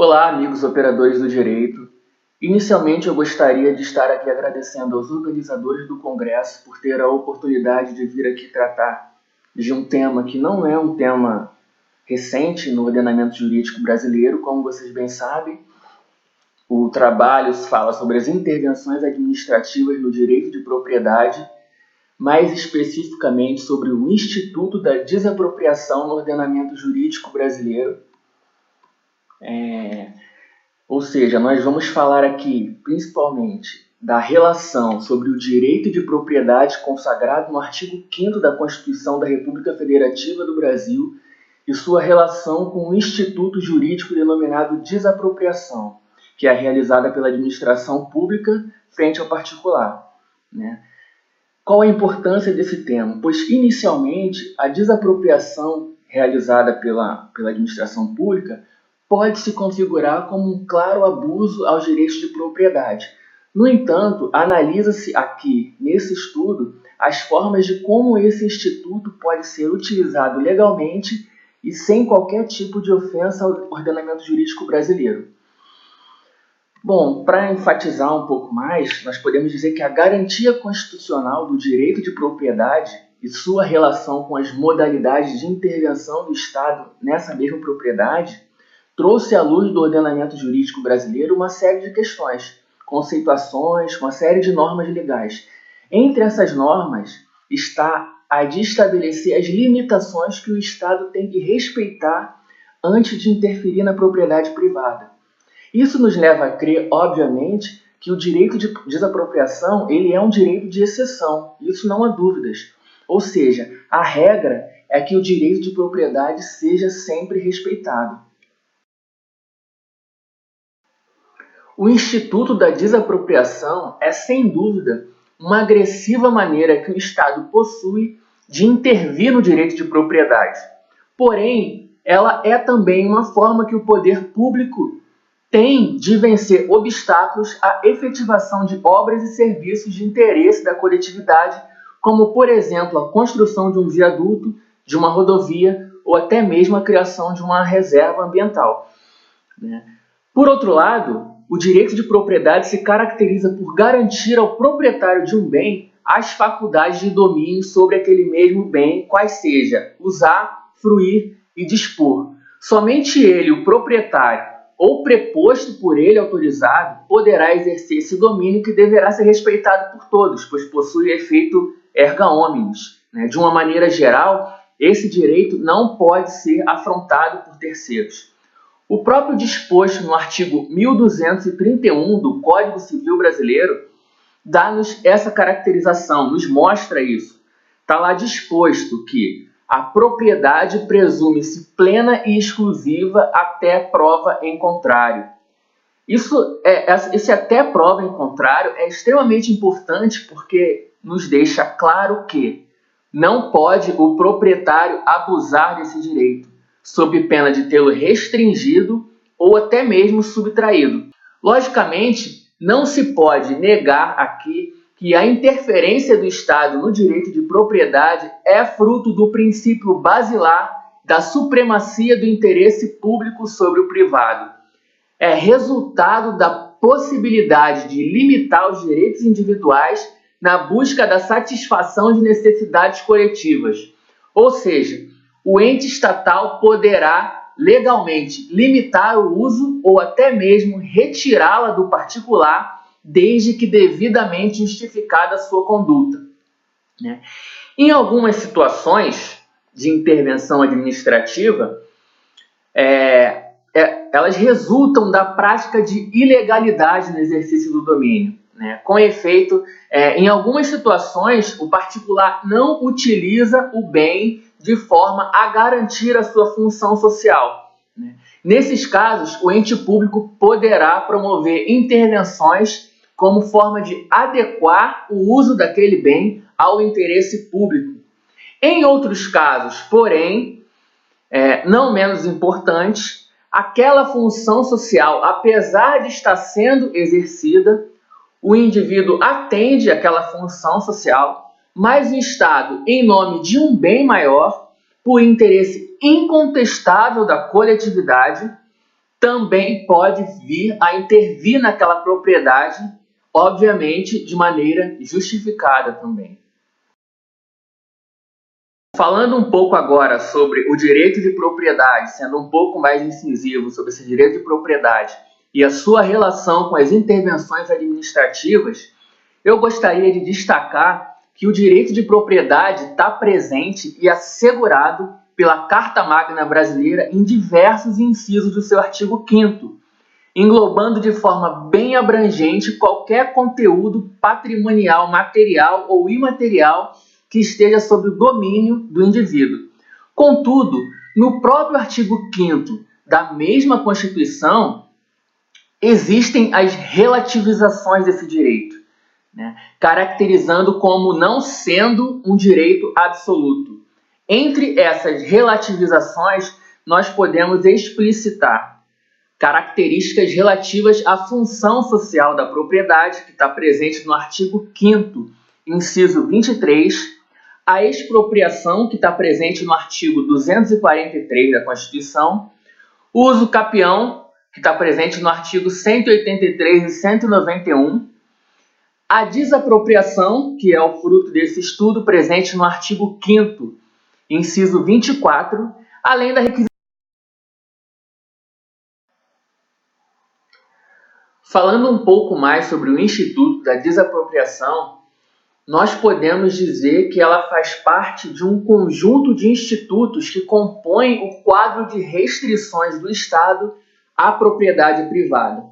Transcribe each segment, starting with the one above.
Olá, amigos operadores do direito. Inicialmente, eu gostaria de estar aqui agradecendo aos organizadores do Congresso por ter a oportunidade de vir aqui tratar de um tema que não é um tema recente no ordenamento jurídico brasileiro, como vocês bem sabem. O trabalho fala sobre as intervenções administrativas no direito de propriedade, mais especificamente sobre o Instituto da Desapropriação no ordenamento jurídico brasileiro. É, ou seja, nós vamos falar aqui principalmente da relação sobre o direito de propriedade consagrado no artigo 5 da Constituição da República Federativa do Brasil e sua relação com o instituto jurídico denominado desapropriação, que é realizada pela administração pública frente ao particular. Né? Qual a importância desse termo? Pois, inicialmente, a desapropriação realizada pela, pela administração pública pode se configurar como um claro abuso aos direitos de propriedade. No entanto, analisa-se aqui, nesse estudo, as formas de como esse instituto pode ser utilizado legalmente e sem qualquer tipo de ofensa ao ordenamento jurídico brasileiro. Bom, para enfatizar um pouco mais, nós podemos dizer que a garantia constitucional do direito de propriedade e sua relação com as modalidades de intervenção do Estado nessa mesma propriedade trouxe à luz do ordenamento jurídico brasileiro uma série de questões, conceituações, uma série de normas legais. Entre essas normas está a de estabelecer as limitações que o Estado tem que respeitar antes de interferir na propriedade privada. Isso nos leva a crer, obviamente, que o direito de desapropriação ele é um direito de exceção, isso não há dúvidas. Ou seja, a regra é que o direito de propriedade seja sempre respeitado. O Instituto da Desapropriação é, sem dúvida, uma agressiva maneira que o Estado possui de intervir no direito de propriedade. Porém, ela é também uma forma que o poder público tem de vencer obstáculos à efetivação de obras e serviços de interesse da coletividade, como, por exemplo, a construção de um viaduto, de uma rodovia ou até mesmo a criação de uma reserva ambiental. Né? Por outro lado, o direito de propriedade se caracteriza por garantir ao proprietário de um bem as faculdades de domínio sobre aquele mesmo bem, quais seja usar, fruir e dispor. Somente ele, o proprietário, ou preposto por ele autorizado, poderá exercer esse domínio que deverá ser respeitado por todos, pois possui efeito erga omnes. Né? De uma maneira geral, esse direito não pode ser afrontado por terceiros. O próprio disposto no artigo 1231 do Código Civil Brasileiro dá-nos essa caracterização, nos mostra isso. Está lá disposto que a propriedade presume-se plena e exclusiva até prova em contrário. Isso é, esse até prova em contrário é extremamente importante porque nos deixa claro que não pode o proprietário abusar desse direito sob pena de tê-lo restringido ou até mesmo subtraído. Logicamente, não se pode negar aqui que a interferência do Estado no direito de propriedade é fruto do princípio basilar da supremacia do interesse público sobre o privado. É resultado da possibilidade de limitar os direitos individuais na busca da satisfação de necessidades coletivas. Ou seja, o ente estatal poderá legalmente limitar o uso ou até mesmo retirá-la do particular, desde que devidamente justificada a sua conduta. Né? Em algumas situações de intervenção administrativa, é, é, elas resultam da prática de ilegalidade no exercício do domínio. Né? Com efeito, é, em algumas situações, o particular não utiliza o bem de forma a garantir a sua função social. Né? Nesses casos, o ente público poderá promover intervenções como forma de adequar o uso daquele bem ao interesse público. Em outros casos, porém, é, não menos importantes, aquela função social, apesar de estar sendo exercida, o indivíduo atende àquela função social mas o Estado, em nome de um bem maior, por interesse incontestável da coletividade, também pode vir a intervir naquela propriedade, obviamente de maneira justificada também. Falando um pouco agora sobre o direito de propriedade, sendo um pouco mais incisivo sobre esse direito de propriedade e a sua relação com as intervenções administrativas, eu gostaria de destacar que o direito de propriedade está presente e assegurado pela Carta Magna Brasileira em diversos incisos do seu artigo 5 englobando de forma bem abrangente qualquer conteúdo patrimonial, material ou imaterial que esteja sob o domínio do indivíduo. Contudo, no próprio artigo 5 da mesma Constituição, existem as relativizações desse direito, né? caracterizando como não sendo um direito absoluto. Entre essas relativizações, nós podemos explicitar características relativas à função social da propriedade, que está presente no artigo 5, inciso 23, a expropriação, que está presente no artigo 243 da Constituição, o uso capião, que está presente no artigo 183 e 191, a desapropriação, que é o fruto desse estudo, presente no artigo 5 inciso 24, além da requisição. Falando um pouco mais sobre o Instituto da Desapropriação, nós podemos dizer que ela faz parte de um conjunto de institutos que compõem o quadro de restrições do Estado à propriedade privada.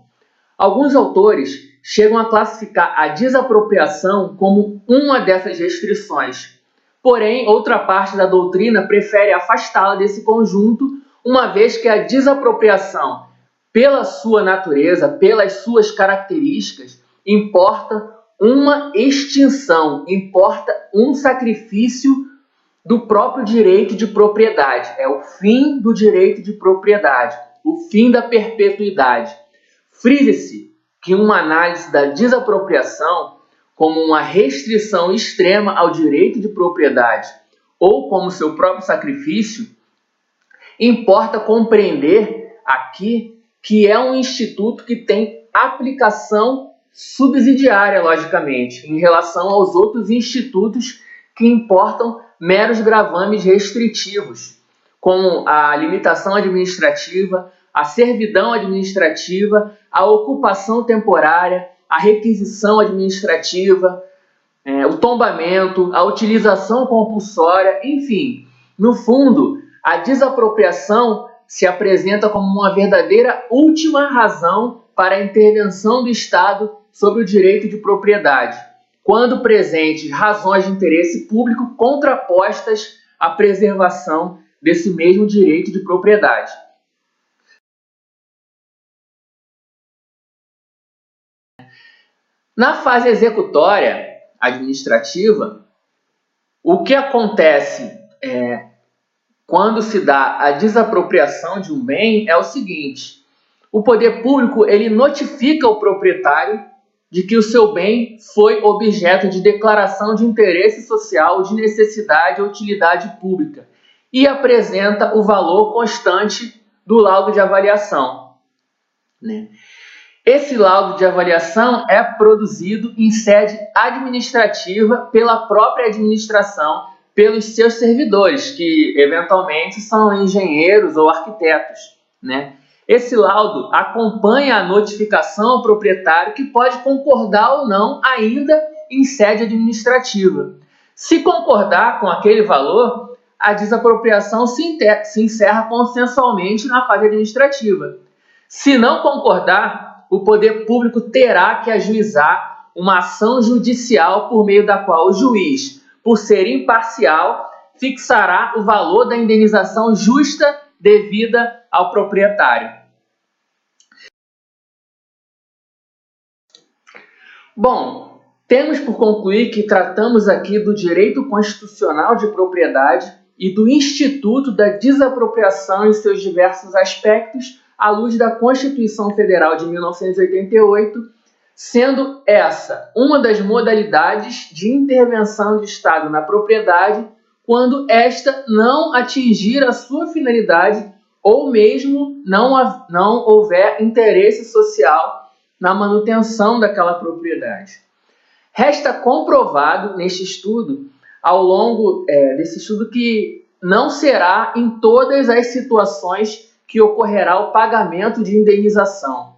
Alguns autores chegam a classificar a desapropriação como uma dessas restrições. Porém, outra parte da doutrina prefere afastá-la desse conjunto, uma vez que a desapropriação, pela sua natureza, pelas suas características, importa uma extinção, importa um sacrifício do próprio direito de propriedade. É o fim do direito de propriedade, o fim da perpetuidade. Frise-se que uma análise da desapropriação como uma restrição extrema ao direito de propriedade ou como seu próprio sacrifício, importa compreender aqui que é um instituto que tem aplicação subsidiária, logicamente, em relação aos outros institutos que importam meros gravames restritivos, como a limitação administrativa, a servidão administrativa, a ocupação temporária, a requisição administrativa, é, o tombamento, a utilização compulsória, enfim. No fundo, a desapropriação se apresenta como uma verdadeira última razão para a intervenção do Estado sobre o direito de propriedade, quando presentes razões de interesse público contrapostas à preservação desse mesmo direito de propriedade. Na fase executória administrativa, o que acontece é, quando se dá a desapropriação de um bem é o seguinte: o poder público ele notifica o proprietário de que o seu bem foi objeto de declaração de interesse social, de necessidade ou utilidade pública e apresenta o valor constante do laudo de avaliação. Né? Esse laudo de avaliação é produzido em sede administrativa pela própria administração, pelos seus servidores, que eventualmente são engenheiros ou arquitetos. Né? Esse laudo acompanha a notificação ao proprietário que pode concordar ou não ainda em sede administrativa. Se concordar com aquele valor, a desapropriação se, encerra consensualmente na fase administrativa. Se não concordar, o poder público terá que ajuizar uma ação judicial por meio da qual o juiz, por ser imparcial, fixará o valor da indenização justa devida ao proprietário. Bom, temos por concluir que tratamos aqui do direito constitucional de propriedade e do Instituto da Desapropriação em seus diversos aspectos, à luz da Constituição Federal de 1988, sendo essa uma das modalidades de intervenção de Estado na propriedade quando esta não atingir a sua finalidade ou mesmo não, não houver interesse social na manutenção daquela propriedade. Resta comprovado neste estudo, ao longo é, desse estudo, que não será em todas as situações que ocorrerá o pagamento de indenização.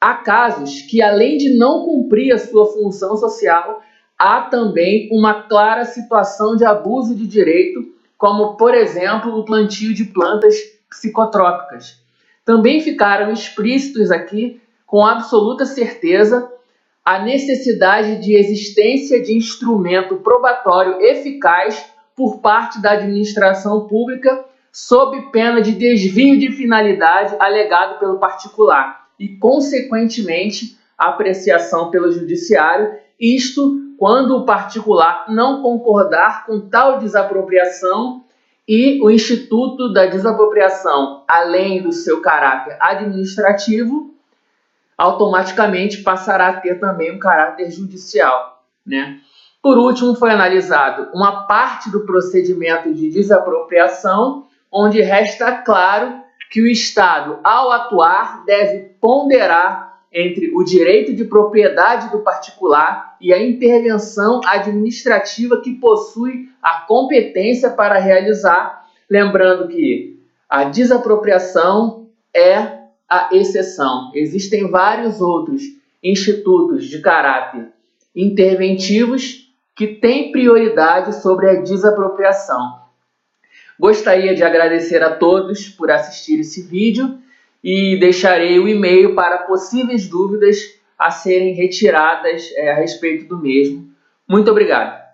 Há casos que, além de não cumprir a sua função social, há também uma clara situação de abuso de direito, como, por exemplo, o plantio de plantas psicotrópicas. Também ficaram explícitos aqui, com absoluta certeza, a necessidade de existência de instrumento probatório eficaz por parte da administração pública, sob pena de desvio de finalidade alegado pelo particular e, consequentemente, apreciação pelo judiciário, isto quando o particular não concordar com tal desapropriação e o Instituto da Desapropriação, além do seu caráter administrativo, automaticamente passará a ter também um caráter judicial. Né? Por último, foi analisado uma parte do procedimento de desapropriação, onde resta claro que o Estado, ao atuar, deve ponderar entre o direito de propriedade do particular e a intervenção administrativa que possui a competência para realizar, lembrando que a desapropriação é a exceção. Existem vários outros institutos de caráter interventivos que têm prioridade sobre a desapropriação. Gostaria de agradecer a todos por assistir esse vídeo e deixarei o e-mail para possíveis dúvidas a serem retiradas é, a respeito do mesmo. Muito obrigado.